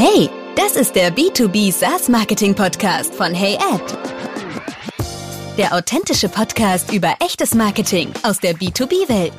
Hey, das ist der B2B SaaS Marketing Podcast von HeyAd. Der authentische Podcast über echtes Marketing aus der B2B-Welt.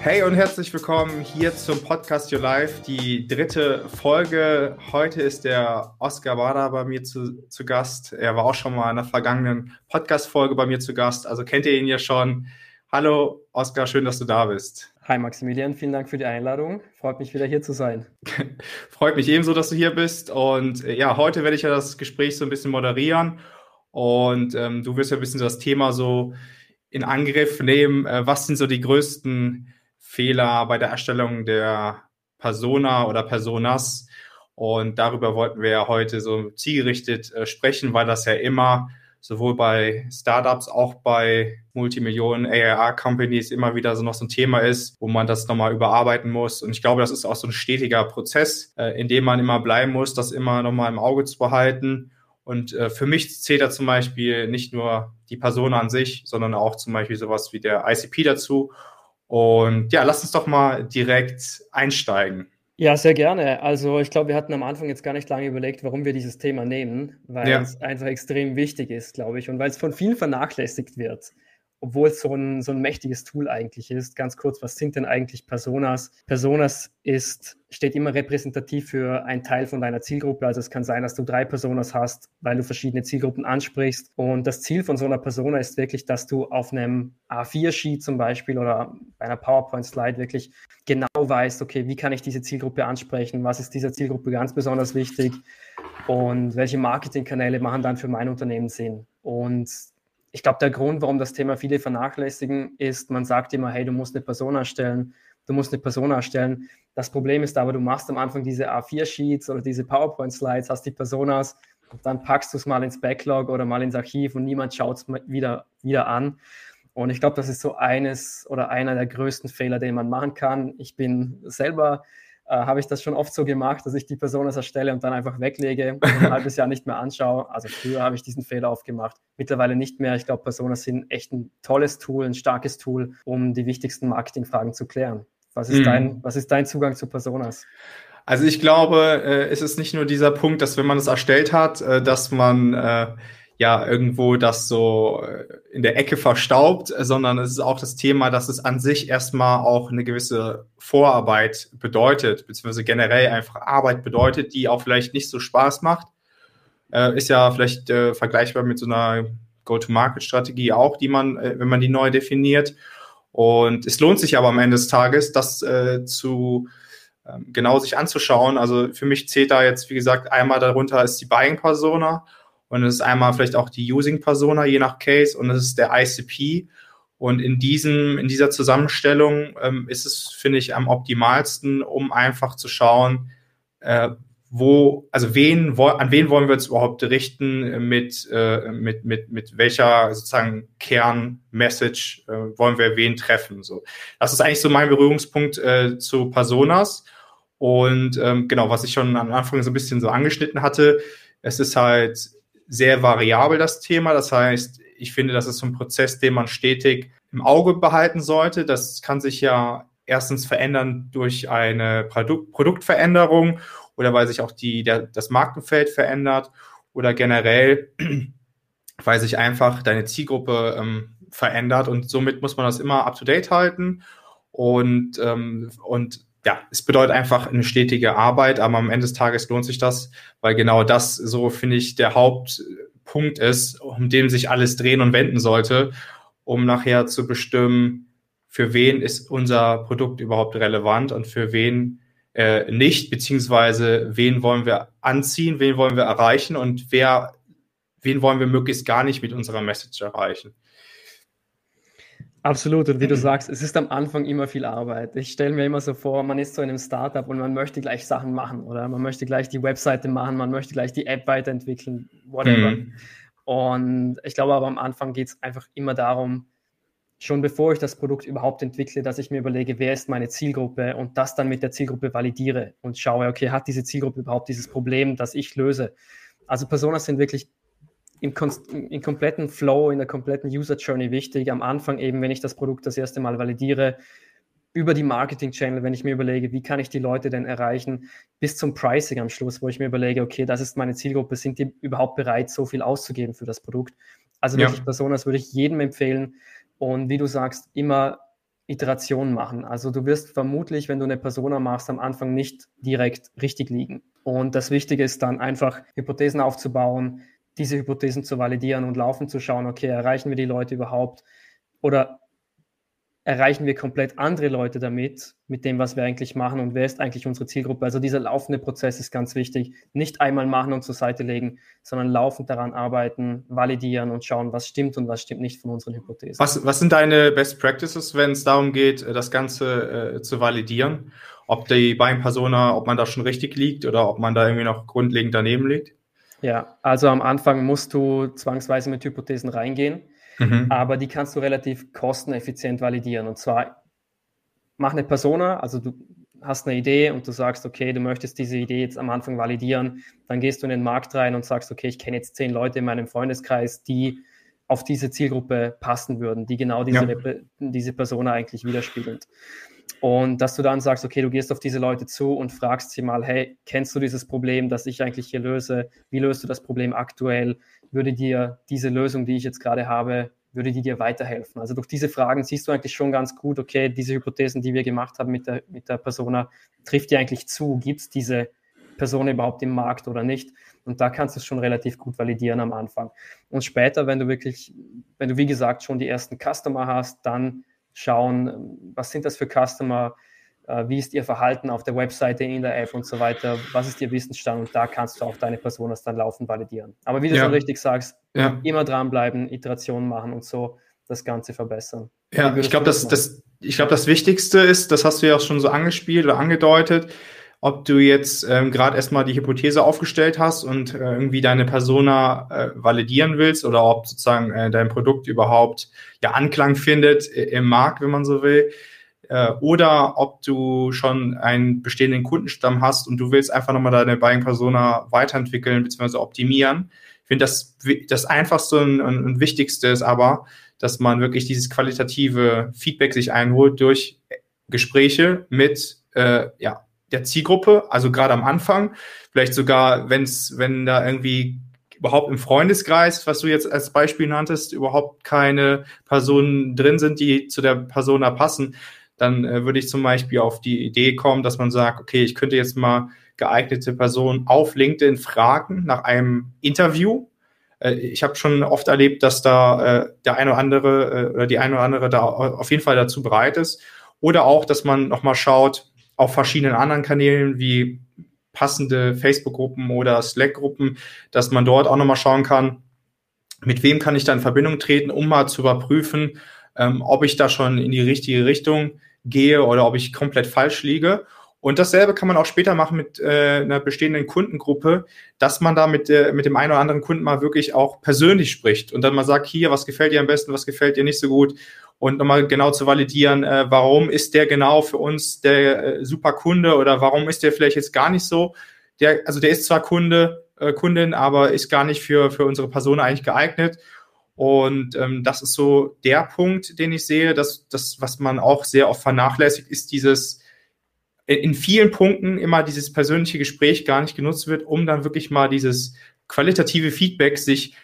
Hey und herzlich willkommen hier zum Podcast Your Life, die dritte Folge. Heute ist der Oscar Bader bei mir zu, zu Gast. Er war auch schon mal in der vergangenen Podcast-Folge bei mir zu Gast, also kennt ihr ihn ja schon. Hallo Oscar, schön, dass du da bist. Hi Maximilian, vielen Dank für die Einladung. Freut mich wieder hier zu sein. Freut mich ebenso, dass du hier bist. Und äh, ja, heute werde ich ja das Gespräch so ein bisschen moderieren. Und ähm, du wirst ja ein bisschen das Thema so in Angriff nehmen. Äh, was sind so die größten Fehler bei der Erstellung der Persona oder Personas? Und darüber wollten wir ja heute so zielgerichtet äh, sprechen, weil das ja immer sowohl bei Startups, auch bei Multimillionen ARR-Companies immer wieder so noch so ein Thema ist, wo man das nochmal überarbeiten muss. Und ich glaube, das ist auch so ein stetiger Prozess, äh, in dem man immer bleiben muss, das immer nochmal im Auge zu behalten. Und äh, für mich zählt da zum Beispiel nicht nur die Person an sich, sondern auch zum Beispiel sowas wie der ICP dazu. Und ja, lass uns doch mal direkt einsteigen. Ja, sehr gerne. Also ich glaube, wir hatten am Anfang jetzt gar nicht lange überlegt, warum wir dieses Thema nehmen, weil ja. es einfach extrem wichtig ist, glaube ich, und weil es von vielen vernachlässigt wird obwohl es so ein, so ein mächtiges Tool eigentlich ist. Ganz kurz, was sind denn eigentlich Personas? Personas ist, steht immer repräsentativ für einen Teil von deiner Zielgruppe. Also es kann sein, dass du drei Personas hast, weil du verschiedene Zielgruppen ansprichst. Und das Ziel von so einer Persona ist wirklich, dass du auf einem A4-Sheet zum Beispiel oder bei einer PowerPoint-Slide wirklich genau weißt, okay, wie kann ich diese Zielgruppe ansprechen? Was ist dieser Zielgruppe ganz besonders wichtig? Und welche Marketingkanäle machen dann für mein Unternehmen Sinn? Und ich glaube, der Grund, warum das Thema viele vernachlässigen, ist, man sagt immer, hey, du musst eine Person erstellen, du musst eine Person erstellen. Das Problem ist aber, du machst am Anfang diese A4-Sheets oder diese PowerPoint-Slides, hast die Personas, dann packst du es mal ins Backlog oder mal ins Archiv und niemand schaut es wieder, wieder an. Und ich glaube, das ist so eines oder einer der größten Fehler, den man machen kann. Ich bin selber äh, habe ich das schon oft so gemacht, dass ich die Person erstelle und dann einfach weglege und ein halbes Jahr nicht mehr anschaue. Also früher habe ich diesen Fehler oft gemacht. Mittlerweile nicht mehr. Ich glaube, Personas sind echt ein tolles Tool, ein starkes Tool, um die wichtigsten Marketingfragen zu klären. Was ist, mhm. dein, was ist dein Zugang zu Personas? Also ich glaube, äh, es ist nicht nur dieser Punkt, dass wenn man es erstellt hat, äh, dass man äh, ja irgendwo das so äh, in der Ecke verstaubt, sondern es ist auch das Thema, dass es an sich erstmal auch eine gewisse Vorarbeit bedeutet, beziehungsweise generell einfach Arbeit bedeutet, die auch vielleicht nicht so Spaß macht. Äh, ist ja vielleicht äh, vergleichbar mit so einer Go-to-Market-Strategie auch, die man, äh, wenn man die neu definiert. Und es lohnt sich aber am Ende des Tages, das äh, zu ähm, genau sich anzuschauen. Also für mich zählt da jetzt, wie gesagt, einmal darunter ist die Buying-Persona und es ist einmal vielleicht auch die Using-Persona, je nach Case, und es ist der ICP. Und in diesem, in dieser Zusammenstellung ähm, ist es, finde ich, am optimalsten, um einfach zu schauen, äh, wo, also wen, wo, an wen wollen wir uns überhaupt richten, mit, äh, mit, mit, mit welcher sozusagen Kernmessage äh, wollen wir wen treffen. So. Das ist eigentlich so mein Berührungspunkt äh, zu Personas. Und ähm, genau, was ich schon am Anfang so ein bisschen so angeschnitten hatte, es ist halt sehr variabel, das Thema. Das heißt, ich finde, das ist so ein Prozess, den man stetig im Auge behalten sollte. Das kann sich ja erstens verändern durch eine Produkt Produktveränderung oder weil sich auch die, der, das Markenfeld verändert oder generell, weil sich einfach deine Zielgruppe ähm, verändert und somit muss man das immer up-to-date halten und, ähm, und ja, es bedeutet einfach eine stetige Arbeit, aber am Ende des Tages lohnt sich das, weil genau das so, finde ich, der Hauptpunkt ist, um den sich alles drehen und wenden sollte, um nachher zu bestimmen, für wen ist unser Produkt überhaupt relevant und für wen äh, nicht, beziehungsweise wen wollen wir anziehen, wen wollen wir erreichen und wer, wen wollen wir möglichst gar nicht mit unserer Message erreichen. Absolut. Und wie du sagst, es ist am Anfang immer viel Arbeit. Ich stelle mir immer so vor, man ist so in einem Startup und man möchte gleich Sachen machen oder man möchte gleich die Webseite machen, man möchte gleich die App weiterentwickeln, whatever. Mhm. Und ich glaube aber am Anfang geht es einfach immer darum, schon bevor ich das Produkt überhaupt entwickle, dass ich mir überlege, wer ist meine Zielgruppe und das dann mit der Zielgruppe validiere und schaue, okay, hat diese Zielgruppe überhaupt dieses Problem, das ich löse? Also Personas sind wirklich im, im, kompletten Flow, in der kompletten User Journey wichtig. Am Anfang eben, wenn ich das Produkt das erste Mal validiere, über die Marketing-Channel, wenn ich mir überlege, wie kann ich die Leute denn erreichen, bis zum Pricing am Schluss, wo ich mir überlege, okay, das ist meine Zielgruppe, sind die überhaupt bereit, so viel auszugeben für das Produkt? Also wirklich ja. Personas würde ich jedem empfehlen und wie du sagst, immer Iterationen machen. Also du wirst vermutlich, wenn du eine Persona machst, am Anfang nicht direkt richtig liegen. Und das Wichtige ist dann einfach Hypothesen aufzubauen, diese Hypothesen zu validieren und laufen zu schauen, okay, erreichen wir die Leute überhaupt oder erreichen wir komplett andere Leute damit, mit dem, was wir eigentlich machen und wer ist eigentlich unsere Zielgruppe. Also dieser laufende Prozess ist ganz wichtig. Nicht einmal machen und zur Seite legen, sondern laufend daran arbeiten, validieren und schauen, was stimmt und was stimmt nicht von unseren Hypothesen. Was, was sind deine Best Practices, wenn es darum geht, das Ganze äh, zu validieren? Ob die Buying Persona, ob man da schon richtig liegt oder ob man da irgendwie noch grundlegend daneben liegt? Ja, also am Anfang musst du zwangsweise mit Hypothesen reingehen Mhm. Aber die kannst du relativ kosteneffizient validieren. Und zwar mach eine Persona, also du hast eine Idee und du sagst, okay, du möchtest diese Idee jetzt am Anfang validieren, dann gehst du in den Markt rein und sagst, okay, ich kenne jetzt zehn Leute in meinem Freundeskreis, die auf diese Zielgruppe passen würden, die genau diese, ja. diese Persona eigentlich widerspiegeln. Und dass du dann sagst, okay, du gehst auf diese Leute zu und fragst sie mal, hey, kennst du dieses Problem, das ich eigentlich hier löse? Wie löst du das Problem aktuell? würde dir diese Lösung, die ich jetzt gerade habe, würde die dir weiterhelfen? Also durch diese Fragen siehst du eigentlich schon ganz gut, okay, diese Hypothesen, die wir gemacht haben mit der, mit der Persona, trifft die eigentlich zu? Gibt es diese Person überhaupt im Markt oder nicht? Und da kannst du es schon relativ gut validieren am Anfang. Und später, wenn du wirklich, wenn du wie gesagt schon die ersten Customer hast, dann schauen, was sind das für Customer, äh, wie ist Ihr Verhalten auf der Webseite, in der App und so weiter, was ist Ihr Wissensstand und da kannst du auch deine Personas dann laufend validieren. Aber wie du ja. schon richtig sagst, ja. immer dranbleiben, Iterationen machen und so das Ganze verbessern. Ja, ich glaube, das, das, ich das Wichtigste ist, das hast du ja auch schon so angespielt oder angedeutet, ob du jetzt ähm, gerade erstmal die Hypothese aufgestellt hast und äh, irgendwie deine Persona äh, validieren willst oder ob sozusagen äh, dein Produkt überhaupt ja Anklang findet im Markt, wenn man so will äh, oder ob du schon einen bestehenden Kundenstamm hast und du willst einfach nochmal deine Buying Persona weiterentwickeln bzw. optimieren. Ich finde, das, das Einfachste und, und, und Wichtigste ist aber, dass man wirklich dieses qualitative Feedback sich einholt durch Gespräche mit äh, ja, der Zielgruppe, also gerade am Anfang, vielleicht sogar, wenn's, wenn da irgendwie überhaupt im Freundeskreis, was du jetzt als Beispiel nanntest, überhaupt keine Personen drin sind, die zu der Persona passen, dann äh, würde ich zum Beispiel auf die Idee kommen, dass man sagt, okay, ich könnte jetzt mal geeignete Personen auf LinkedIn fragen nach einem Interview. Äh, ich habe schon oft erlebt, dass da äh, der eine oder andere äh, oder die eine oder andere da auf jeden Fall dazu bereit ist. Oder auch, dass man nochmal schaut auf verschiedenen anderen Kanälen wie passende Facebook-Gruppen oder Slack-Gruppen, dass man dort auch nochmal schauen kann, mit wem kann ich da in Verbindung treten, um mal zu überprüfen, ähm, ob ich da schon in die richtige Richtung gehe oder ob ich komplett falsch liege. Und dasselbe kann man auch später machen mit äh, einer bestehenden Kundengruppe, dass man da mit, äh, mit dem einen oder anderen Kunden mal wirklich auch persönlich spricht und dann mal sagt, hier, was gefällt dir am besten, was gefällt dir nicht so gut und nochmal genau zu validieren, äh, warum ist der genau für uns der äh, super Kunde oder warum ist der vielleicht jetzt gar nicht so. Der, also der ist zwar Kunde, äh, Kundin, aber ist gar nicht für, für unsere Person eigentlich geeignet. Und ähm, das ist so der Punkt, den ich sehe, dass das, was man auch sehr oft vernachlässigt, ist dieses in vielen Punkten immer dieses persönliche Gespräch gar nicht genutzt wird, um dann wirklich mal dieses qualitative Feedback sich äh,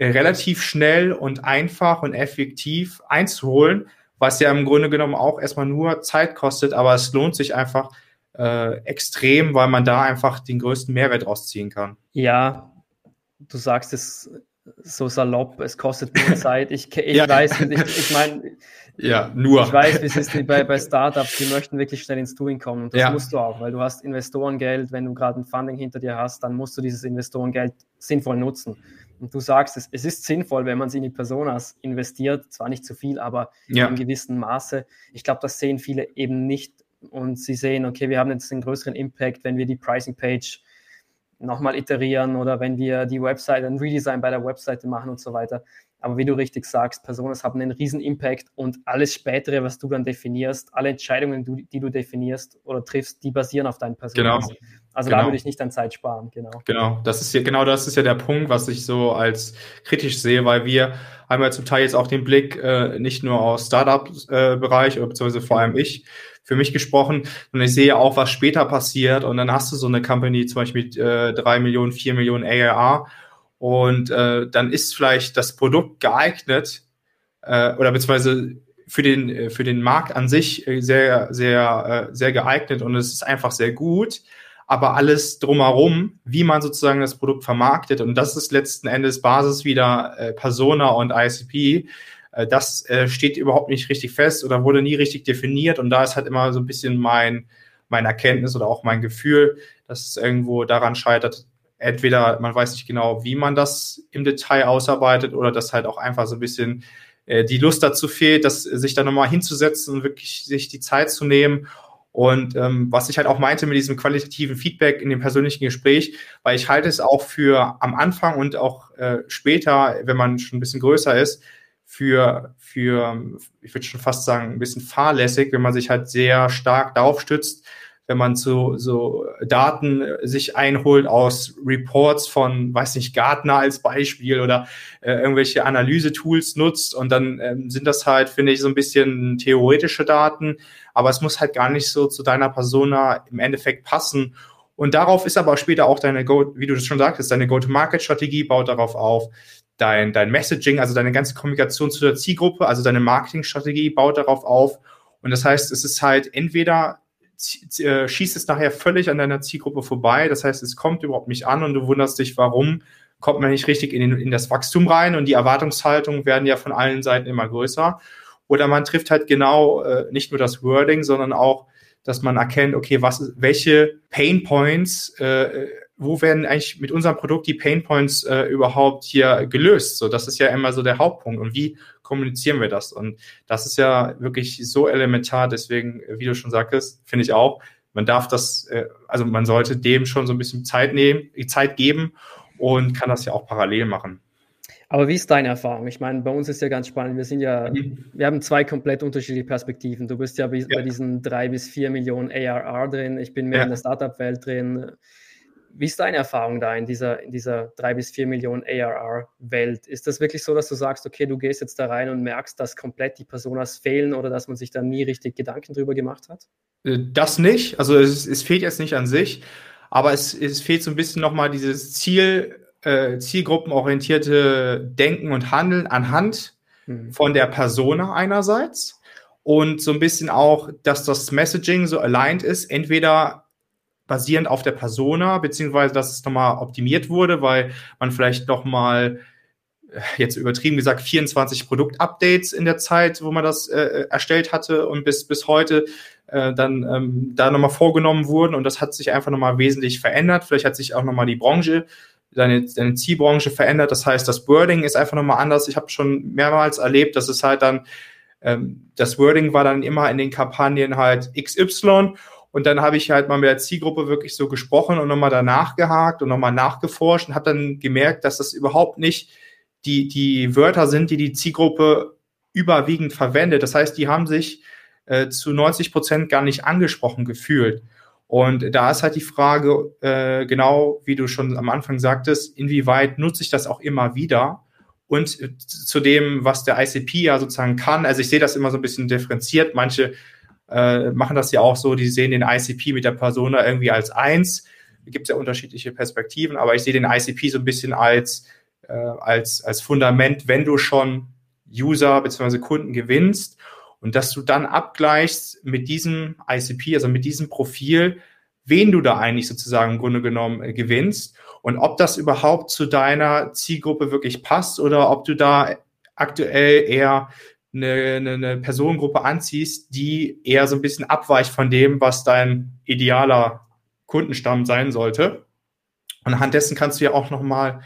relativ schnell und einfach und effektiv einzuholen, was ja im Grunde genommen auch erstmal nur Zeit kostet, aber es lohnt sich einfach äh, extrem, weil man da einfach den größten Mehrwert rausziehen kann. Ja, du sagst es so salopp, es kostet nur Zeit. Ich, ich ja. weiß, ich, ich meine, ja, nur. Ich weiß, es ist bei, bei Startups, die möchten wirklich schnell ins Doing kommen. Und das ja. musst du auch, weil du hast Investorengeld, wenn du gerade ein Funding hinter dir hast, dann musst du dieses Investorengeld sinnvoll nutzen. Und du sagst, es, es ist sinnvoll, wenn man es in die Personas investiert, zwar nicht zu viel, aber ja. in einem gewissen Maße. Ich glaube, das sehen viele eben nicht und sie sehen, okay, wir haben jetzt einen größeren Impact, wenn wir die Pricing Page nochmal iterieren oder wenn wir die Website, ein Redesign bei der Webseite machen und so weiter. Aber wie du richtig sagst, Personas haben einen riesen Impact und alles spätere, was du dann definierst, alle Entscheidungen, die du definierst oder triffst, die basieren auf deinen Personas. Genau. Also genau. da würde ich nicht an Zeit sparen, genau. Genau, das ist ja genau das ist ja der Punkt, was ich so als kritisch sehe, weil wir haben ja zum Teil jetzt auch den Blick äh, nicht nur aus Startup-Bereich, äh, beziehungsweise vor allem ich, für mich gesprochen, sondern ich sehe auch, was später passiert und dann hast du so eine Company zum Beispiel mit äh, drei Millionen, vier Millionen ARR und äh, dann ist vielleicht das Produkt geeignet äh, oder beziehungsweise für den, äh, für den Markt an sich äh, sehr, sehr, äh, sehr geeignet und es ist einfach sehr gut. Aber alles drumherum, wie man sozusagen das Produkt vermarktet, und das ist letzten Endes Basis wieder äh, Persona und ICP, äh, das äh, steht überhaupt nicht richtig fest oder wurde nie richtig definiert. Und da ist halt immer so ein bisschen mein, mein Erkenntnis oder auch mein Gefühl, dass es irgendwo daran scheitert, entweder man weiß nicht genau, wie man das im Detail ausarbeitet oder dass halt auch einfach so ein bisschen äh, die Lust dazu fehlt, dass sich da nochmal hinzusetzen und wirklich sich die Zeit zu nehmen. Und ähm, was ich halt auch meinte mit diesem qualitativen Feedback in dem persönlichen Gespräch, weil ich halte es auch für am Anfang und auch äh, später, wenn man schon ein bisschen größer ist, für, für, ich würde schon fast sagen, ein bisschen fahrlässig, wenn man sich halt sehr stark darauf stützt, wenn man so, so Daten sich einholt aus Reports von, weiß nicht, Gartner als Beispiel oder äh, irgendwelche Analyse-Tools nutzt und dann ähm, sind das halt, finde ich, so ein bisschen theoretische Daten, aber es muss halt gar nicht so zu deiner Persona im Endeffekt passen. Und darauf ist aber später auch deine, Go wie du das schon sagtest, deine Go-to-Market-Strategie baut darauf auf, dein, dein Messaging, also deine ganze Kommunikation zu der Zielgruppe, also deine Marketingstrategie baut darauf auf. Und das heißt, es ist halt entweder äh, schießt es nachher völlig an deiner Zielgruppe vorbei. Das heißt, es kommt überhaupt nicht an und du wunderst dich, warum kommt man nicht richtig in, den, in das Wachstum rein und die Erwartungshaltungen werden ja von allen Seiten immer größer. Oder man trifft halt genau äh, nicht nur das Wording, sondern auch, dass man erkennt, okay, was, welche Pain Points äh, wo werden eigentlich mit unserem Produkt die Pain Points äh, überhaupt hier gelöst? So, das ist ja immer so der Hauptpunkt. Und wie kommunizieren wir das? Und das ist ja wirklich so elementar. Deswegen, wie du schon sagtest, finde ich auch, man darf das, äh, also man sollte dem schon so ein bisschen Zeit nehmen, Zeit geben und kann das ja auch parallel machen. Aber wie ist deine Erfahrung? Ich meine, bei uns ist ja ganz spannend. Wir sind ja, mhm. wir haben zwei komplett unterschiedliche Perspektiven. Du bist ja, ja. bei diesen drei bis vier Millionen ARR drin. Ich bin mehr ja. in der Startup-Welt drin. Wie ist deine Erfahrung da in dieser, in dieser drei bis vier Millionen ARR-Welt? Ist das wirklich so, dass du sagst, okay, du gehst jetzt da rein und merkst, dass komplett die Personas fehlen oder dass man sich da nie richtig Gedanken drüber gemacht hat? Äh, das nicht. Also es, es fehlt jetzt nicht an sich, aber es, es fehlt so ein bisschen nochmal dieses Ziel, äh, zielgruppenorientierte Denken und Handeln anhand hm. von der Persona einerseits und so ein bisschen auch, dass das Messaging so aligned ist, entweder basierend auf der Persona, beziehungsweise dass es nochmal optimiert wurde, weil man vielleicht nochmal äh, jetzt übertrieben gesagt 24 Produktupdates in der Zeit, wo man das äh, erstellt hatte und bis bis heute äh, dann ähm, da nochmal vorgenommen wurden und das hat sich einfach nochmal wesentlich verändert. Vielleicht hat sich auch nochmal die Branche, deine, deine Zielbranche verändert. Das heißt, das Wording ist einfach nochmal anders. Ich habe schon mehrmals erlebt, dass es halt dann ähm, das Wording war dann immer in den Kampagnen halt XY und dann habe ich halt mal mit der Zielgruppe wirklich so gesprochen und nochmal danach gehakt und nochmal nachgeforscht und habe dann gemerkt, dass das überhaupt nicht die, die Wörter sind, die die Zielgruppe überwiegend verwendet. Das heißt, die haben sich äh, zu 90 Prozent gar nicht angesprochen gefühlt. Und da ist halt die Frage, äh, genau wie du schon am Anfang sagtest, inwieweit nutze ich das auch immer wieder? Und zu dem, was der ICP ja sozusagen kann, also ich sehe das immer so ein bisschen differenziert. Manche äh, machen das ja auch so, die sehen den ICP mit der Persona irgendwie als eins. Gibt es ja unterschiedliche Perspektiven, aber ich sehe den ICP so ein bisschen als, äh, als, als Fundament, wenn du schon User bzw. Kunden gewinnst und dass du dann abgleichst mit diesem ICP, also mit diesem Profil, wen du da eigentlich sozusagen im Grunde genommen äh, gewinnst und ob das überhaupt zu deiner Zielgruppe wirklich passt oder ob du da aktuell eher eine, eine, eine Personengruppe anziehst, die eher so ein bisschen abweicht von dem, was dein idealer Kundenstamm sein sollte. Und anhand dessen kannst du ja auch nochmal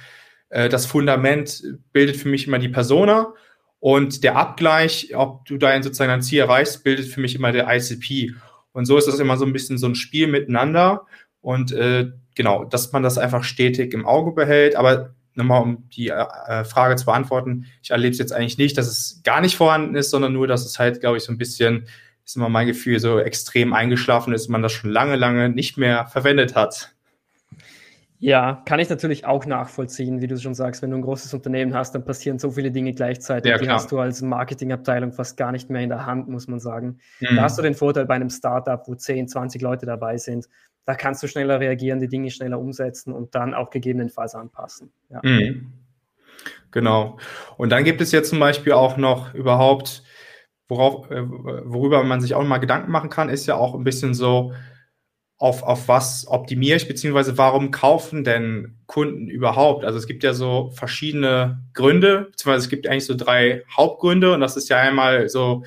äh, das Fundament bildet für mich immer die Persona und der Abgleich, ob du dein sozusagen dein Ziel erreichst, bildet für mich immer der ICP. Und so ist das immer so ein bisschen so ein Spiel miteinander und äh, genau, dass man das einfach stetig im Auge behält. Aber nochmal um die äh, Frage zu beantworten, ich erlebe es jetzt eigentlich nicht, dass es gar nicht vorhanden ist, sondern nur, dass es halt, glaube ich, so ein bisschen, ist immer mein Gefühl, so extrem eingeschlafen ist, man das schon lange, lange nicht mehr verwendet hat. Ja, kann ich natürlich auch nachvollziehen, wie du schon sagst, wenn du ein großes Unternehmen hast, dann passieren so viele Dinge gleichzeitig, ja, die hast du als Marketingabteilung fast gar nicht mehr in der Hand, muss man sagen. Mhm. Da hast du den Vorteil bei einem Startup, wo 10, 20 Leute dabei sind, da kannst du schneller reagieren, die Dinge schneller umsetzen und dann auch gegebenenfalls anpassen. Ja. Mhm. Genau. Und dann gibt es jetzt zum Beispiel auch noch überhaupt, worauf, äh, worüber man sich auch mal Gedanken machen kann, ist ja auch ein bisschen so, auf, auf was optimiere ich, beziehungsweise warum kaufen denn Kunden überhaupt? Also es gibt ja so verschiedene Gründe, beziehungsweise es gibt eigentlich so drei Hauptgründe und das ist ja einmal so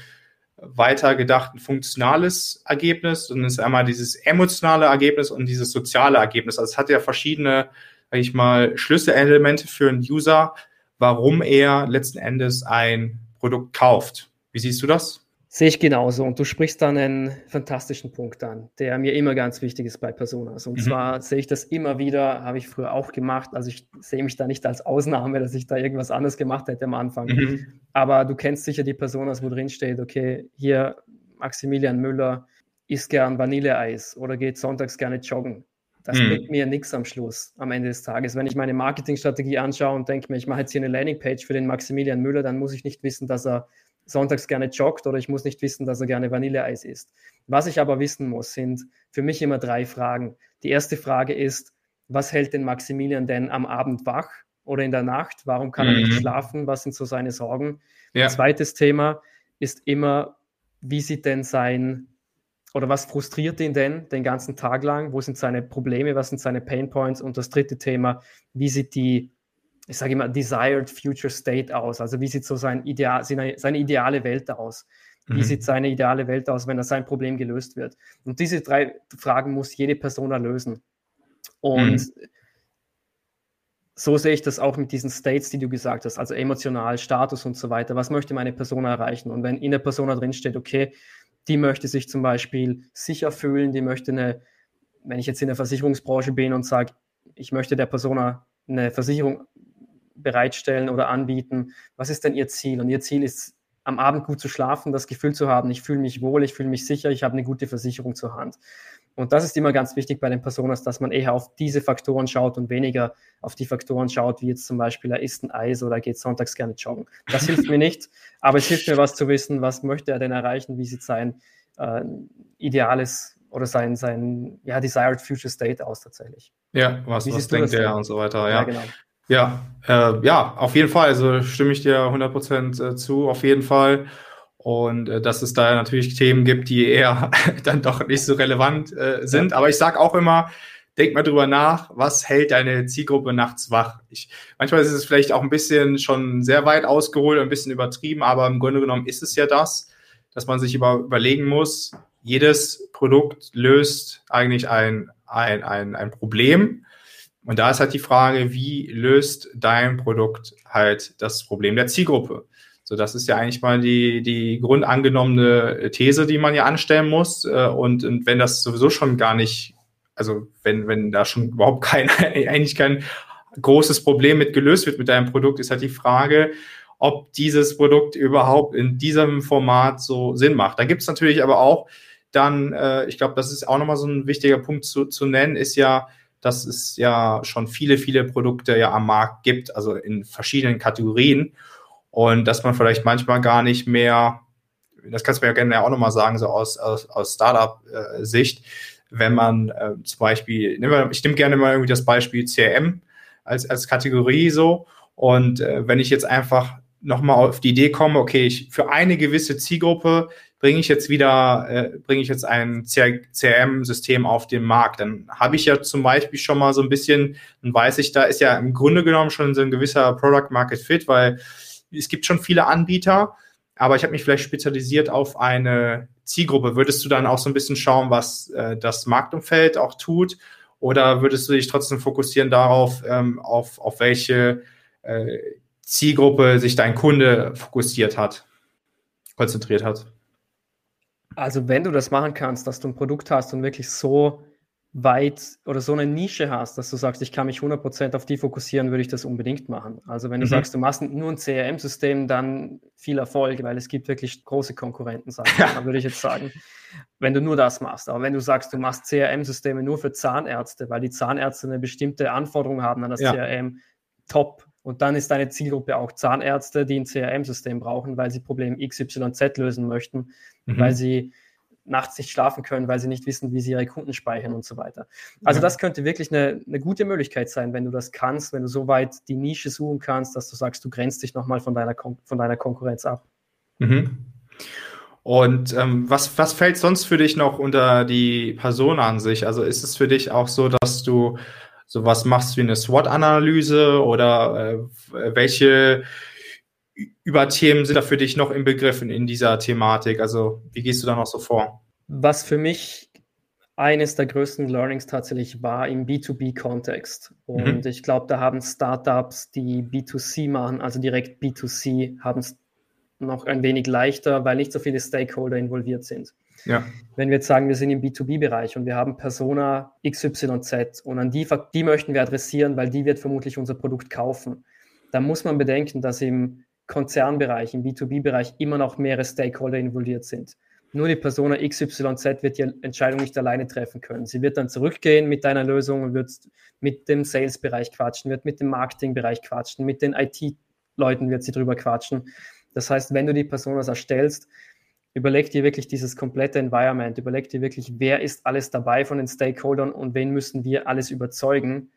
weiter gedacht ein funktionales Ergebnis und es ist einmal dieses emotionale Ergebnis und dieses soziale Ergebnis. Also es hat ja verschiedene, sag ich mal, Schlüsselelemente für einen User, warum er letzten Endes ein Produkt kauft. Wie siehst du das? Sehe ich genauso. Und du sprichst dann einen fantastischen Punkt an, der mir immer ganz wichtig ist bei Personas. Und mhm. zwar sehe ich das immer wieder, habe ich früher auch gemacht. Also ich sehe mich da nicht als Ausnahme, dass ich da irgendwas anderes gemacht hätte am Anfang. Mhm. Aber du kennst sicher die Personas, wo drin steht, okay, hier Maximilian Müller isst gern Vanilleeis oder geht sonntags gerne joggen. Das mhm. bringt mir nichts am Schluss, am Ende des Tages. Wenn ich meine Marketingstrategie anschaue und denke mir, ich mache jetzt hier eine Landingpage für den Maximilian Müller, dann muss ich nicht wissen, dass er sonntags gerne joggt oder ich muss nicht wissen, dass er gerne Vanilleeis isst. Was ich aber wissen muss, sind für mich immer drei Fragen. Die erste Frage ist, was hält den Maximilian denn am Abend wach oder in der Nacht? Warum kann mhm. er nicht mhm. schlafen? Was sind so seine Sorgen? Ja. Zweites Thema ist immer, wie sieht denn sein oder was frustriert ihn denn den ganzen Tag lang? Wo sind seine Probleme? Was sind seine Pain Points? Und das dritte Thema, wie sieht die ich sage immer, desired future state aus? Also wie sieht so sein Ideal, seine ideale Welt aus? Wie mhm. sieht seine ideale Welt aus, wenn das sein Problem gelöst wird? Und diese drei Fragen muss jede Person lösen. Und mhm. so sehe ich das auch mit diesen States, die du gesagt hast, also emotional, Status und so weiter. Was möchte meine Person erreichen? Und wenn in der Person drin steht, okay, die möchte sich zum Beispiel sicher fühlen, die möchte eine, wenn ich jetzt in der Versicherungsbranche bin und sage, ich möchte der Person eine Versicherung bereitstellen oder anbieten? Was ist denn Ihr Ziel? Und Ihr Ziel ist, am Abend gut zu schlafen, das Gefühl zu haben, ich fühle mich wohl, ich fühle mich sicher, ich habe eine gute Versicherung zur Hand. Und das ist immer ganz wichtig bei den Personen, dass man eher auf diese Faktoren schaut und weniger auf die Faktoren schaut, wie jetzt zum Beispiel, er isst ein Eis oder geht sonntags gerne joggen. Das hilft mir nicht, aber es hilft mir, was zu wissen, was möchte er denn erreichen, wie sieht sein äh, ideales oder sein, sein ja, desired future state aus tatsächlich. Ja, was, was denkt er und so weiter. Ja, ja genau. Ja, äh, ja, auf jeden Fall. Also stimme ich dir 100% äh, zu, auf jeden Fall. Und äh, dass es da natürlich Themen gibt, die eher dann doch nicht so relevant äh, sind. Aber ich sage auch immer, denk mal drüber nach, was hält deine Zielgruppe nachts wach? Ich, manchmal ist es vielleicht auch ein bisschen schon sehr weit ausgeholt, ein bisschen übertrieben, aber im Grunde genommen ist es ja das, dass man sich über, überlegen muss, jedes Produkt löst eigentlich ein, ein, ein, ein Problem und da ist halt die Frage, wie löst dein Produkt halt das Problem der Zielgruppe? So, das ist ja eigentlich mal die, die grundangenommene These, die man ja anstellen muss. Äh, und, und wenn das sowieso schon gar nicht, also wenn, wenn da schon überhaupt kein, eigentlich kein großes Problem mit gelöst wird mit deinem Produkt, ist halt die Frage, ob dieses Produkt überhaupt in diesem Format so Sinn macht. Da gibt es natürlich aber auch dann, äh, ich glaube, das ist auch nochmal so ein wichtiger Punkt zu, zu nennen, ist ja, dass es ja schon viele, viele Produkte ja am Markt gibt, also in verschiedenen Kategorien. Und dass man vielleicht manchmal gar nicht mehr, das kannst du mir ja gerne auch nochmal sagen, so aus, aus, aus Startup-Sicht, wenn man äh, zum Beispiel, ich nehme gerne mal irgendwie das Beispiel CRM als, als Kategorie so. Und äh, wenn ich jetzt einfach nochmal auf die Idee komme, okay, ich für eine gewisse Zielgruppe bringe ich jetzt wieder, äh, bringe ich jetzt ein CRM-System auf den Markt, dann habe ich ja zum Beispiel schon mal so ein bisschen, dann weiß ich, da ist ja im Grunde genommen schon so ein gewisser Product Market Fit, weil es gibt schon viele Anbieter, aber ich habe mich vielleicht spezialisiert auf eine Zielgruppe. Würdest du dann auch so ein bisschen schauen, was äh, das Marktumfeld auch tut? Oder würdest du dich trotzdem fokussieren darauf, ähm, auf, auf welche äh, Zielgruppe sich dein Kunde fokussiert hat, konzentriert hat? Also wenn du das machen kannst, dass du ein Produkt hast und wirklich so weit oder so eine Nische hast, dass du sagst, ich kann mich 100% auf die fokussieren, würde ich das unbedingt machen. Also wenn du mhm. sagst, du machst nur ein CRM-System, dann viel Erfolg, weil es gibt wirklich große Konkurrenten, ja. würde ich jetzt sagen, wenn du nur das machst. Aber wenn du sagst, du machst CRM-Systeme nur für Zahnärzte, weil die Zahnärzte eine bestimmte Anforderung haben an das ja. CRM, top. Und dann ist deine Zielgruppe auch Zahnärzte, die ein CRM-System brauchen, weil sie Problem XYZ lösen möchten, mhm. weil sie nachts nicht schlafen können, weil sie nicht wissen, wie sie ihre Kunden speichern und so weiter. Also ja. das könnte wirklich eine, eine gute Möglichkeit sein, wenn du das kannst, wenn du so weit die Nische suchen kannst, dass du sagst, du grenzt dich nochmal von deiner, Kon von deiner Konkurrenz ab. Mhm. Und ähm, was, was fällt sonst für dich noch unter die Person an sich? Also ist es für dich auch so, dass du sowas machst wie eine SWOT-Analyse oder äh, welche Überthemen sind da für dich noch inbegriffen in dieser Thematik? Also wie gehst du da noch so vor? Was für mich eines der größten Learnings tatsächlich war im B2B-Kontext. Und mhm. ich glaube, da haben Startups, die B2C machen, also direkt B2C, haben es noch ein wenig leichter, weil nicht so viele Stakeholder involviert sind. Ja. Wenn wir jetzt sagen, wir sind im B2B-Bereich und wir haben Persona XYZ und an die, die möchten wir adressieren, weil die wird vermutlich unser Produkt kaufen, dann muss man bedenken, dass im Konzernbereich, im B2B-Bereich immer noch mehrere Stakeholder involviert sind. Nur die Persona XYZ wird die Entscheidung nicht alleine treffen können. Sie wird dann zurückgehen mit deiner Lösung und wird mit dem Sales-Bereich quatschen, wird mit dem Marketing-Bereich quatschen, mit den IT-Leuten wird sie drüber quatschen. Das heißt, wenn du die Personas erstellst, überleg dir wirklich dieses komplette Environment, überleg dir wirklich, wer ist alles dabei von den Stakeholdern und wen müssen wir alles überzeugen,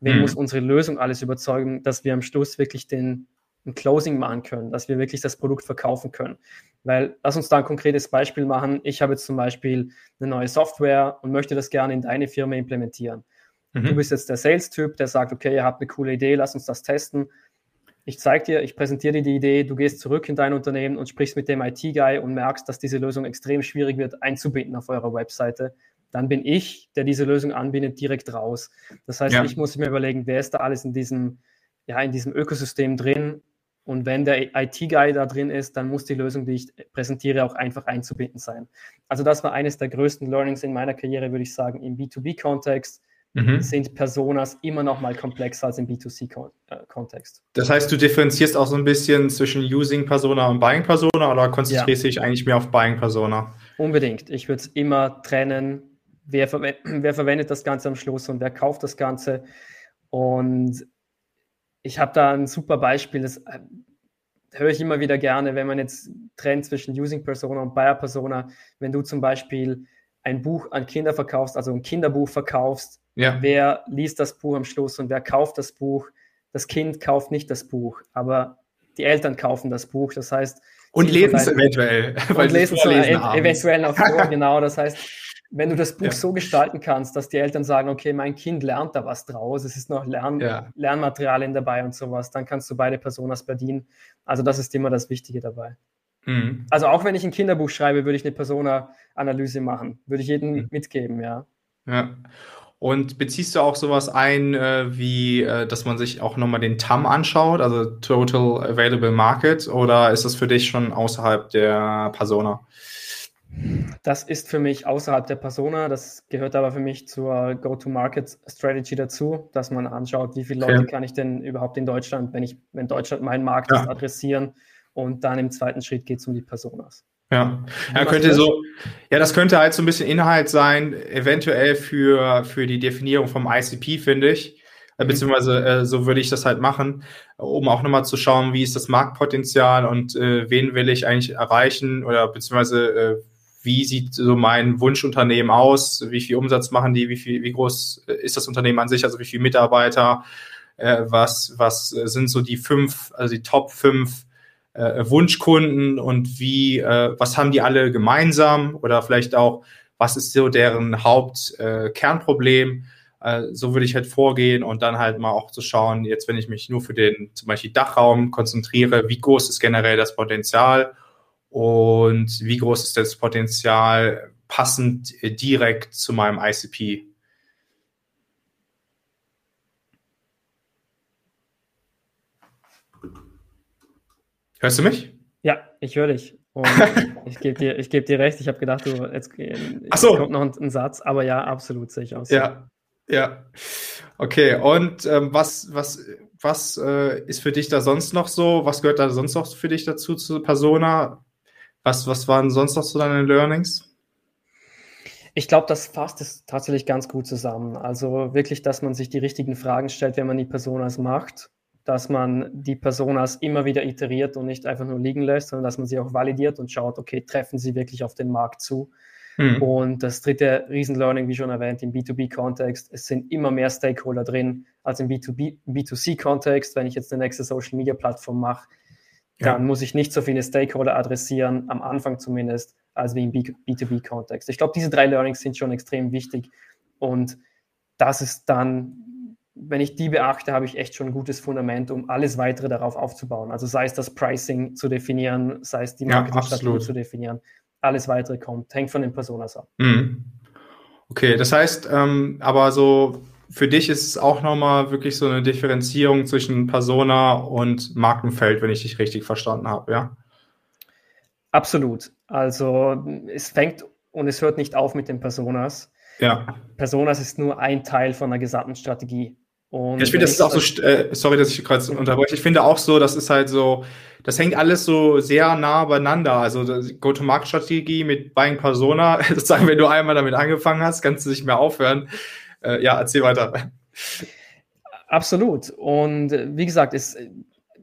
wen mhm. muss unsere Lösung alles überzeugen, dass wir am Schluss wirklich den ein Closing machen können, dass wir wirklich das Produkt verkaufen können. Weil, lass uns da ein konkretes Beispiel machen. Ich habe jetzt zum Beispiel eine neue Software und möchte das gerne in deine Firma implementieren. Mhm. Du bist jetzt der Sales-Typ, der sagt, okay, ihr habt eine coole Idee, lass uns das testen. Ich zeige dir, ich präsentiere dir die Idee, du gehst zurück in dein Unternehmen und sprichst mit dem IT-Guy und merkst, dass diese Lösung extrem schwierig wird einzubinden auf eurer Webseite. Dann bin ich, der diese Lösung anbindet, direkt raus. Das heißt, ja. ich muss mir überlegen, wer ist da alles in diesem, ja, in diesem Ökosystem drin und wenn der IT-Guy da drin ist, dann muss die Lösung, die ich präsentiere, auch einfach einzubinden sein. Also das war eines der größten Learnings in meiner Karriere, würde ich sagen, im B2B-Kontext. Mhm. sind Personas immer noch mal komplexer als im B2C-Kontext. Das heißt, du differenzierst auch so ein bisschen zwischen Using Persona und Buying Persona oder konzentrierst ja. dich eigentlich mehr auf Buying Persona? Unbedingt. Ich würde es immer trennen, wer, verwe wer verwendet das Ganze am Schluss und wer kauft das Ganze. Und ich habe da ein super Beispiel, das äh, höre ich immer wieder gerne, wenn man jetzt trennt zwischen Using Persona und Buyer Persona. Wenn du zum Beispiel ein Buch an Kinder verkaufst, also ein Kinderbuch verkaufst, ja. wer liest das Buch am Schluss und wer kauft das Buch? Das Kind kauft nicht das Buch, aber die Eltern kaufen das Buch. Das heißt, und lesen es eventuell. Und lesen es eventuell noch vor, genau. Das heißt, wenn du das Buch ja. so gestalten kannst, dass die Eltern sagen, okay, mein Kind lernt da was draus, es ist noch Lern ja. Lernmaterialien dabei und sowas, dann kannst du beide Personas bedienen. Also das ist immer das Wichtige dabei. Mhm. Also auch wenn ich ein Kinderbuch schreibe, würde ich eine Persona-Analyse machen, würde ich jedem mhm. mitgeben, ja. Ja. Und beziehst du auch sowas ein, äh, wie, äh, dass man sich auch nochmal den TAM anschaut, also Total Available Market, oder ist das für dich schon außerhalb der Persona? Das ist für mich außerhalb der Persona. Das gehört aber für mich zur Go-to-Market-Strategy dazu, dass man anschaut, wie viele Leute okay. kann ich denn überhaupt in Deutschland, wenn ich, wenn Deutschland mein Markt ja. ist, adressieren. Und dann im zweiten Schritt geht es um die Personas. Ja, ja. Könnte so, ja, das könnte halt so ein bisschen Inhalt sein, eventuell für, für die Definierung vom ICP, finde ich. Äh, mhm. Beziehungsweise äh, so würde ich das halt machen, um auch nochmal zu schauen, wie ist das Marktpotenzial und äh, wen will ich eigentlich erreichen oder beziehungsweise äh, wie sieht so mein Wunschunternehmen aus, wie viel Umsatz machen die, wie viel, wie groß ist das Unternehmen an sich, also wie viele Mitarbeiter, äh, was, was sind so die fünf, also die Top fünf äh, Wunschkunden und wie, äh, was haben die alle gemeinsam oder vielleicht auch, was ist so deren Hauptkernproblem? Äh, so würde ich halt vorgehen und dann halt mal auch zu schauen, jetzt wenn ich mich nur für den zum Beispiel Dachraum konzentriere, wie groß ist generell das Potenzial und wie groß ist das Potenzial passend äh, direkt zu meinem ICP? Hörst du mich? Ja, ich höre dich. Und ich gebe dir, ich geb dir recht, ich habe gedacht, du, jetzt Ach so. kommt noch ein, ein, Satz, aber ja, absolut sehe ich aus. Ja, ja. Okay, und ähm, was, was, was äh, ist für dich da sonst noch so? Was gehört da sonst noch für dich dazu zu Persona? Was, was waren sonst noch so deine Learnings? Ich glaube, das fasst es tatsächlich ganz gut zusammen. Also wirklich, dass man sich die richtigen Fragen stellt, wenn man die Personas macht dass man die Personas immer wieder iteriert und nicht einfach nur liegen lässt, sondern dass man sie auch validiert und schaut, okay, treffen sie wirklich auf den Markt zu. Mhm. Und das dritte Riesenlearning, wie schon erwähnt, im B2B-Kontext, es sind immer mehr Stakeholder drin als im B2B, B2C-Kontext. Wenn ich jetzt eine nächste Social-Media-Plattform mache, ja. dann muss ich nicht so viele Stakeholder adressieren, am Anfang zumindest, als wie im B2B-Kontext. Ich glaube, diese drei Learnings sind schon extrem wichtig und das ist dann wenn ich die beachte, habe ich echt schon ein gutes Fundament, um alles weitere darauf aufzubauen. Also sei es das Pricing zu definieren, sei es die Marketingstrategie ja, zu definieren. Alles weitere kommt, hängt von den Personas ab. Mhm. Okay, das heißt, ähm, aber so für dich ist es auch nochmal wirklich so eine Differenzierung zwischen Persona und Markenfeld, wenn ich dich richtig verstanden habe, ja? Absolut. Also es fängt und es hört nicht auf mit den Personas. Ja. Personas ist nur ein Teil von der gesamten Strategie. Und ich finde, das ist auch so, äh, sorry, dass ich gerade unterbreche. Ich finde auch so, das ist halt so, das hängt alles so sehr nah beieinander. Also Go-to-Market-Strategie mit Buying Persona, sozusagen, wenn du einmal damit angefangen hast, kannst du nicht mehr aufhören. Äh, ja, erzähl weiter. Absolut. Und äh, wie gesagt, ist,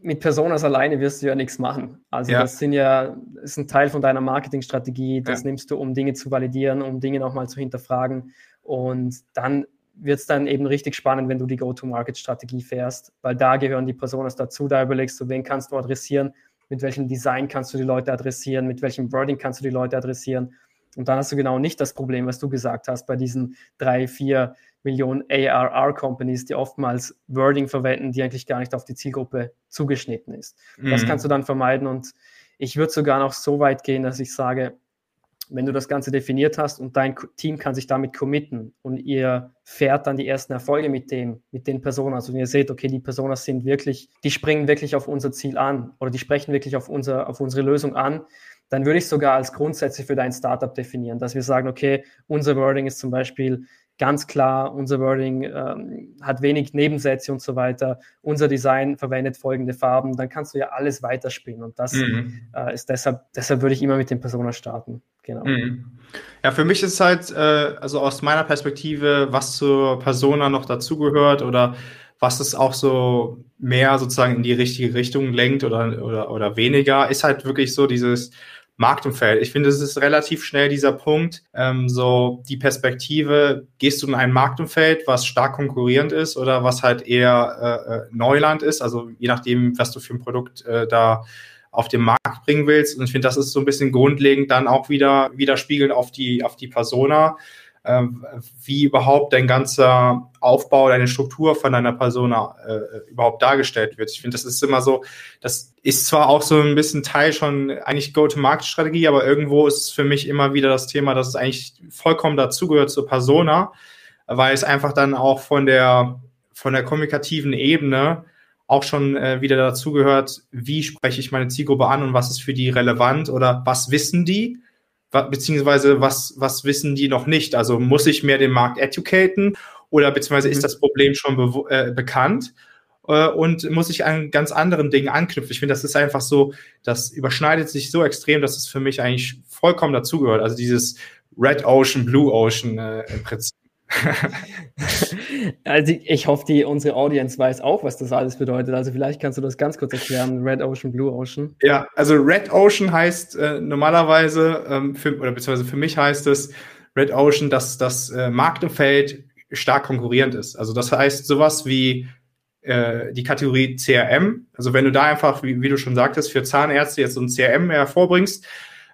mit Personas alleine wirst du ja nichts machen. Also ja. das sind ja, ist ein Teil von deiner Marketingstrategie. Das ja. nimmst du, um Dinge zu validieren, um Dinge nochmal zu hinterfragen. Und dann wird es dann eben richtig spannend, wenn du die Go-to-Market-Strategie fährst, weil da gehören die Personas dazu. Da überlegst du, wen kannst du adressieren, mit welchem Design kannst du die Leute adressieren, mit welchem Wording kannst du die Leute adressieren. Und dann hast du genau nicht das Problem, was du gesagt hast, bei diesen drei, vier Millionen ARR-Companies, die oftmals Wording verwenden, die eigentlich gar nicht auf die Zielgruppe zugeschnitten ist. Mhm. Das kannst du dann vermeiden. Und ich würde sogar noch so weit gehen, dass ich sage, wenn du das Ganze definiert hast und dein Team kann sich damit committen und ihr fährt dann die ersten Erfolge mit dem, mit den Personen, also wenn ihr seht, okay, die Personen sind wirklich, die springen wirklich auf unser Ziel an oder die sprechen wirklich auf, unser, auf unsere Lösung an, dann würde ich sogar als Grundsätze für dein Startup definieren, dass wir sagen, okay, unser Wording ist zum Beispiel ganz klar, unser Wording ähm, hat wenig Nebensätze und so weiter, unser Design verwendet folgende Farben, dann kannst du ja alles weiterspielen und das mhm. äh, ist deshalb, deshalb würde ich immer mit den Personen starten. Genau. Mhm. Ja, für mich ist halt, äh, also aus meiner Perspektive, was zur Persona noch dazugehört oder was es auch so mehr sozusagen in die richtige Richtung lenkt oder, oder, oder weniger, ist halt wirklich so dieses Marktumfeld. Ich finde, es ist relativ schnell dieser Punkt, ähm, so die Perspektive, gehst du in ein Marktumfeld, was stark konkurrierend ist oder was halt eher äh, äh Neuland ist, also je nachdem, was du für ein Produkt äh, da auf den Markt bringen willst. Und ich finde, das ist so ein bisschen grundlegend dann auch wieder widerspiegelt auf die, auf die Persona, äh, wie überhaupt dein ganzer Aufbau, deine Struktur von deiner Persona äh, überhaupt dargestellt wird. Ich finde, das ist immer so, das ist zwar auch so ein bisschen Teil schon eigentlich Go-to-Market-Strategie, aber irgendwo ist es für mich immer wieder das Thema, dass es eigentlich vollkommen dazugehört zur Persona, weil es einfach dann auch von der, von der kommunikativen Ebene auch schon äh, wieder dazu gehört, wie spreche ich meine Zielgruppe an und was ist für die relevant oder was wissen die, beziehungsweise was, was wissen die noch nicht. Also muss ich mehr den Markt educaten oder beziehungsweise ist mhm. das Problem schon äh, bekannt äh, und muss ich an ganz anderen Dingen anknüpfen. Ich finde, das ist einfach so, das überschneidet sich so extrem, dass es für mich eigentlich vollkommen dazugehört. Also dieses Red Ocean, Blue Ocean äh, im Prinzip. also ich hoffe, die, unsere Audience weiß auch, was das alles bedeutet. Also vielleicht kannst du das ganz kurz erklären, Red Ocean, Blue Ocean. Ja, also Red Ocean heißt äh, normalerweise, ähm, für, oder beziehungsweise für mich heißt es Red Ocean, dass das äh, Marktumfeld stark konkurrierend ist. Also das heißt sowas wie äh, die Kategorie CRM. Also wenn du da einfach, wie, wie du schon sagtest, für Zahnärzte jetzt so ein CRM hervorbringst,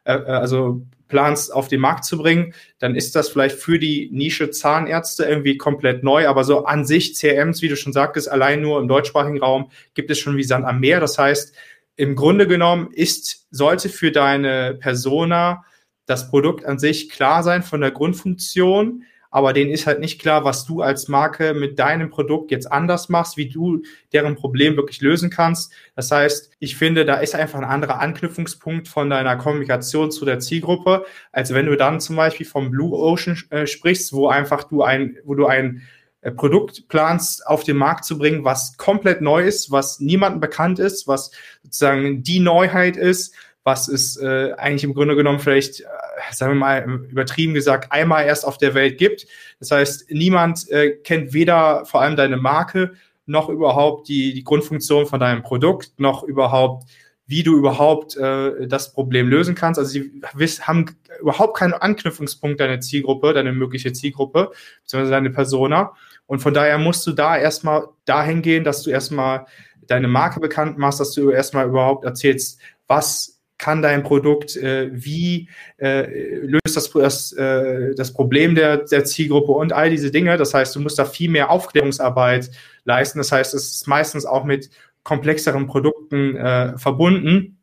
äh, äh, also planst, auf den Markt zu bringen, dann ist das vielleicht für die Nische Zahnärzte irgendwie komplett neu. Aber so an sich CRMs, wie du schon sagtest, allein nur im deutschsprachigen Raum gibt es schon wie Sand am Meer. Das heißt, im Grunde genommen ist, sollte für deine Persona das Produkt an sich klar sein von der Grundfunktion, aber denen ist halt nicht klar, was du als Marke mit deinem Produkt jetzt anders machst, wie du deren Problem wirklich lösen kannst. Das heißt, ich finde, da ist einfach ein anderer Anknüpfungspunkt von deiner Kommunikation zu der Zielgruppe, als wenn du dann zum Beispiel vom Blue Ocean äh, sprichst, wo einfach du ein, wo du ein äh, Produkt planst, auf den Markt zu bringen, was komplett neu ist, was niemandem bekannt ist, was sozusagen die Neuheit ist, was es äh, eigentlich im Grunde genommen vielleicht, äh, sagen wir mal übertrieben gesagt, einmal erst auf der Welt gibt. Das heißt, niemand äh, kennt weder vor allem deine Marke noch überhaupt die, die Grundfunktion von deinem Produkt, noch überhaupt, wie du überhaupt äh, das Problem lösen kannst. Also sie haben überhaupt keinen Anknüpfungspunkt deine Zielgruppe, deine mögliche Zielgruppe, beziehungsweise deine Persona. Und von daher musst du da erstmal dahin gehen, dass du erstmal deine Marke bekannt machst, dass du erstmal überhaupt erzählst, was kann dein Produkt, äh, wie äh, löst das, das, äh, das Problem der, der Zielgruppe und all diese Dinge. Das heißt, du musst da viel mehr Aufklärungsarbeit leisten. Das heißt, es ist meistens auch mit komplexeren Produkten äh, verbunden.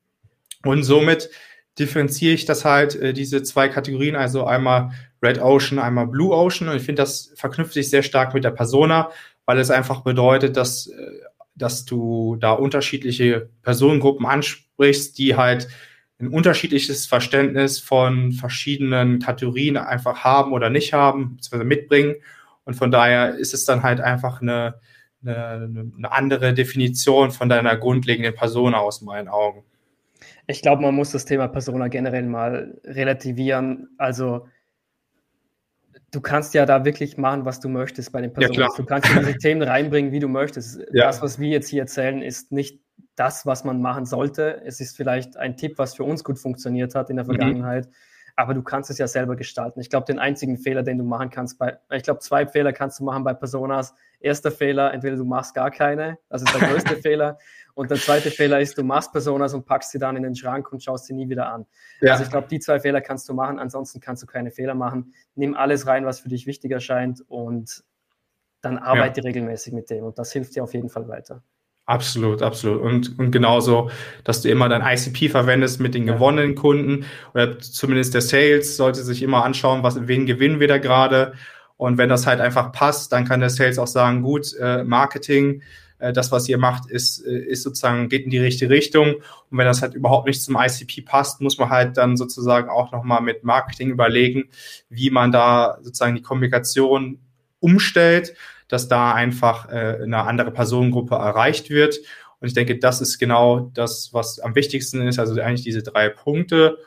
Und somit differenziere ich das halt, äh, diese zwei Kategorien, also einmal Red Ocean, einmal Blue Ocean. Und ich finde, das verknüpft sich sehr stark mit der Persona, weil es einfach bedeutet, dass, äh, dass du da unterschiedliche Personengruppen ansprichst, die halt ein unterschiedliches Verständnis von verschiedenen Kategorien einfach haben oder nicht haben, beziehungsweise mitbringen. Und von daher ist es dann halt einfach eine, eine, eine andere Definition von deiner grundlegenden Persona aus meinen Augen. Ich glaube, man muss das Thema Persona generell mal relativieren. Also du kannst ja da wirklich machen, was du möchtest bei den Personen. Ja, du kannst diese Themen reinbringen, wie du möchtest. Ja. Das, was wir jetzt hier erzählen, ist nicht das, was man machen sollte. Es ist vielleicht ein Tipp, was für uns gut funktioniert hat in der mhm. Vergangenheit. Mhm. Aber du kannst es ja selber gestalten. Ich glaube, den einzigen Fehler, den du machen kannst bei, ich glaube, zwei Fehler kannst du machen bei Personas. Erster Fehler, entweder du machst gar keine, das ist der größte Fehler. Und der zweite Fehler ist, du machst Personas und packst sie dann in den Schrank und schaust sie nie wieder an. Ja. Also ich glaube, die zwei Fehler kannst du machen, ansonsten kannst du keine Fehler machen. Nimm alles rein, was für dich wichtig erscheint und dann arbeite ja. regelmäßig mit dem und das hilft dir auf jeden Fall weiter. Absolut, absolut. Und, und genauso, dass du immer dein ICP verwendest mit den gewonnenen Kunden oder zumindest der Sales sollte sich immer anschauen, was, wen gewinnen wir da gerade. Und wenn das halt einfach passt, dann kann der Sales auch sagen, gut, äh, Marketing, äh, das, was ihr macht, ist, äh, ist sozusagen, geht in die richtige Richtung. Und wenn das halt überhaupt nicht zum ICP passt, muss man halt dann sozusagen auch nochmal mit Marketing überlegen, wie man da sozusagen die Kommunikation umstellt dass da einfach äh, eine andere Personengruppe erreicht wird. Und ich denke, das ist genau das, was am wichtigsten ist, also eigentlich diese drei Punkte.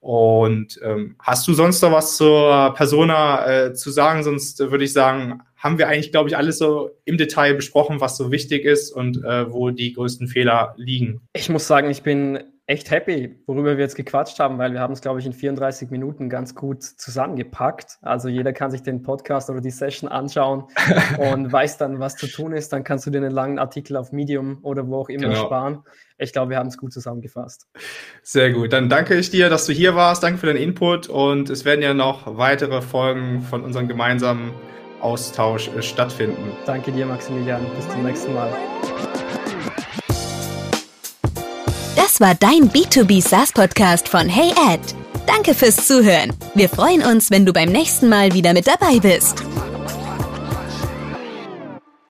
Und ähm, hast du sonst noch was zur Persona äh, zu sagen? Sonst würde ich sagen, haben wir eigentlich, glaube ich, alles so im Detail besprochen, was so wichtig ist und äh, wo die größten Fehler liegen. Ich muss sagen, ich bin echt happy, worüber wir jetzt gequatscht haben, weil wir haben es, glaube ich, in 34 Minuten ganz gut zusammengepackt. Also jeder kann sich den Podcast oder die Session anschauen und weiß dann, was zu tun ist. Dann kannst du dir einen langen Artikel auf Medium oder wo auch immer genau. sparen. Ich glaube, wir haben es gut zusammengefasst. Sehr gut. Dann danke ich dir, dass du hier warst. Danke für deinen Input und es werden ja noch weitere Folgen von unserem gemeinsamen Austausch äh, stattfinden. Danke dir, Maximilian. Bis zum nächsten Mal. Das war dein B2B SaaS Podcast von Hey Ed. Danke fürs Zuhören. Wir freuen uns, wenn du beim nächsten Mal wieder mit dabei bist.